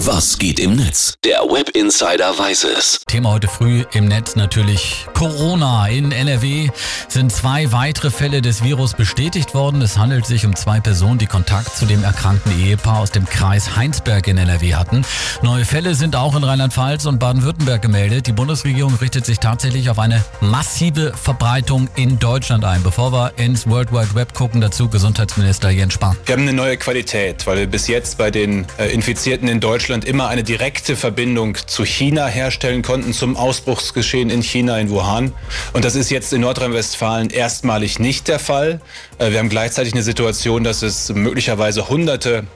Was geht im Netz? Der Web Insider weiß es. Thema heute früh im Netz natürlich Corona. In NRW sind zwei weitere Fälle des Virus bestätigt worden. Es handelt sich um zwei Personen, die Kontakt zu dem erkrankten Ehepaar aus dem Kreis Heinsberg in NRW hatten. Neue Fälle sind auch in Rheinland-Pfalz und Baden-Württemberg gemeldet. Die Bundesregierung richtet sich tatsächlich auf eine massive Verbreitung in Deutschland ein. Bevor wir ins World Wide Web gucken, dazu Gesundheitsminister Jens Spahn. Wir haben eine neue Qualität, weil wir bis jetzt bei den äh, Infizierten in Deutschland Deutschland immer eine direkte Verbindung zu China herstellen konnten, zum Ausbruchsgeschehen in China, in Wuhan. Und das ist jetzt in Nordrhein-Westfalen erstmalig nicht der Fall. Äh, wir haben gleichzeitig eine Situation, dass es möglicherweise hunderte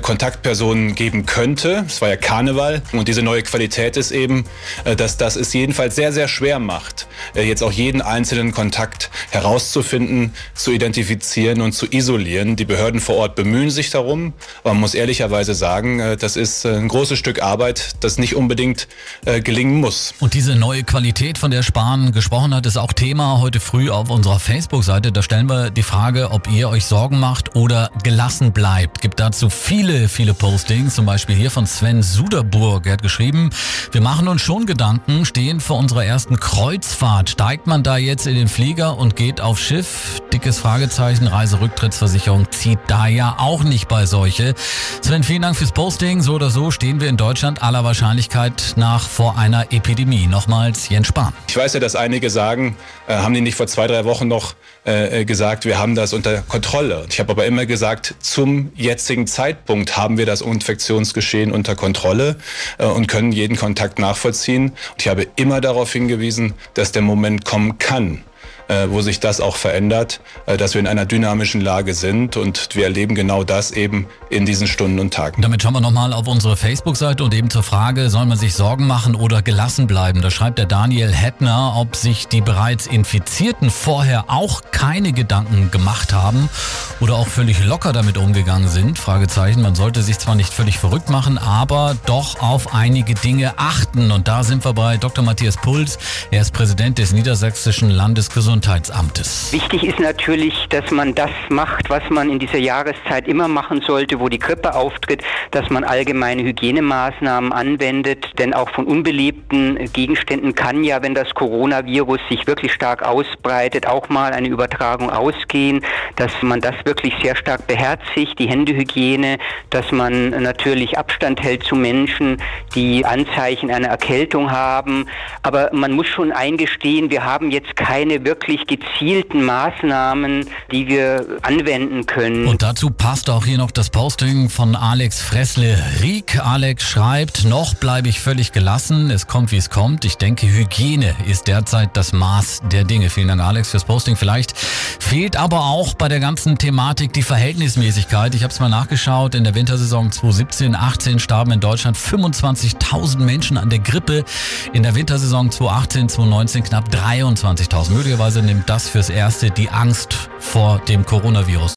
Kontaktpersonen geben könnte. Es war ja Karneval und diese neue Qualität ist eben, äh, dass das es jedenfalls sehr, sehr schwer macht, äh, jetzt auch jeden einzelnen Kontakt herauszufinden, zu identifizieren und zu isolieren. Die Behörden vor Ort bemühen sich darum, man muss ehrlicherweise sagen, das ist ein großes Stück Arbeit, das nicht unbedingt gelingen muss. Und diese neue Qualität, von der Spahn gesprochen hat, ist auch Thema heute früh auf unserer Facebook-Seite. Da stellen wir die Frage, ob ihr euch Sorgen macht oder gelassen bleibt. Gibt dazu viel viele, viele Postings, zum Beispiel hier von Sven Suderburg. Er hat geschrieben, wir machen uns schon Gedanken, stehen vor unserer ersten Kreuzfahrt. Steigt man da jetzt in den Flieger und geht auf Schiff? Dickes Fragezeichen, Reiserücktrittsversicherung zieht da ja auch nicht bei solche. Sven, vielen Dank fürs Posting. So oder so stehen wir in Deutschland aller Wahrscheinlichkeit nach vor einer Epidemie. Nochmals Jens Spahn. Ich weiß ja, dass einige sagen, äh, haben die nicht vor zwei, drei Wochen noch äh, äh gesagt, wir haben das unter Kontrolle. Ich habe aber immer gesagt, zum jetzigen Zeitpunkt haben wir das Infektionsgeschehen unter Kontrolle äh, und können jeden Kontakt nachvollziehen. Und ich habe immer darauf hingewiesen, dass der Moment kommen kann, wo sich das auch verändert, äh, dass wir in einer dynamischen Lage sind. Und wir erleben genau das eben in diesen Stunden und Tagen. Damit schauen wir nochmal auf unsere Facebook-Seite und eben zur Frage, soll man sich Sorgen machen oder gelassen bleiben? Da schreibt der Daniel Hettner, ob sich die bereits Infizierten vorher auch keine Gedanken gemacht haben oder auch völlig locker damit umgegangen sind. Fragezeichen. Man sollte sich zwar nicht völlig verrückt machen, aber doch auf einige Dinge achten. Und da sind wir bei Dr. Matthias Puls. Er ist Präsident des Niedersächsischen Landesgesundheitsamtes. Wichtig ist natürlich, dass man das macht, was man in dieser Jahreszeit immer machen sollte, wo die Grippe auftritt, dass man allgemeine Hygienemaßnahmen anwendet. Denn auch von unbelebten Gegenständen kann ja, wenn das Coronavirus sich wirklich stark ausbreitet, auch mal eine Übertragung ausgehen, dass man das wirklich sehr stark beherzigt, die Händehygiene, dass man natürlich Abstand hält zu Menschen, die Anzeichen einer Erkältung haben. Aber man muss schon eingestehen, wir haben jetzt keine wirklich gezielten Maßnahmen, die wir anwenden können. Und dazu passt auch hier noch das Posting von Alex Fressle-Rieck. Alex schreibt, noch bleibe ich völlig gelassen. Es kommt, wie es kommt. Ich denke, Hygiene ist derzeit das Maß der Dinge. Vielen Dank, Alex, fürs Posting. Vielleicht fehlt aber auch bei der ganzen Thematik die Verhältnismäßigkeit. Ich habe es mal nachgeschaut. In der Wintersaison 2017-18 starben in Deutschland 25.000 Menschen an der Grippe. In der Wintersaison 2018-2019 knapp 23.000. Möglicherweise nimmt das fürs Erste die Angst vor dem Coronavirus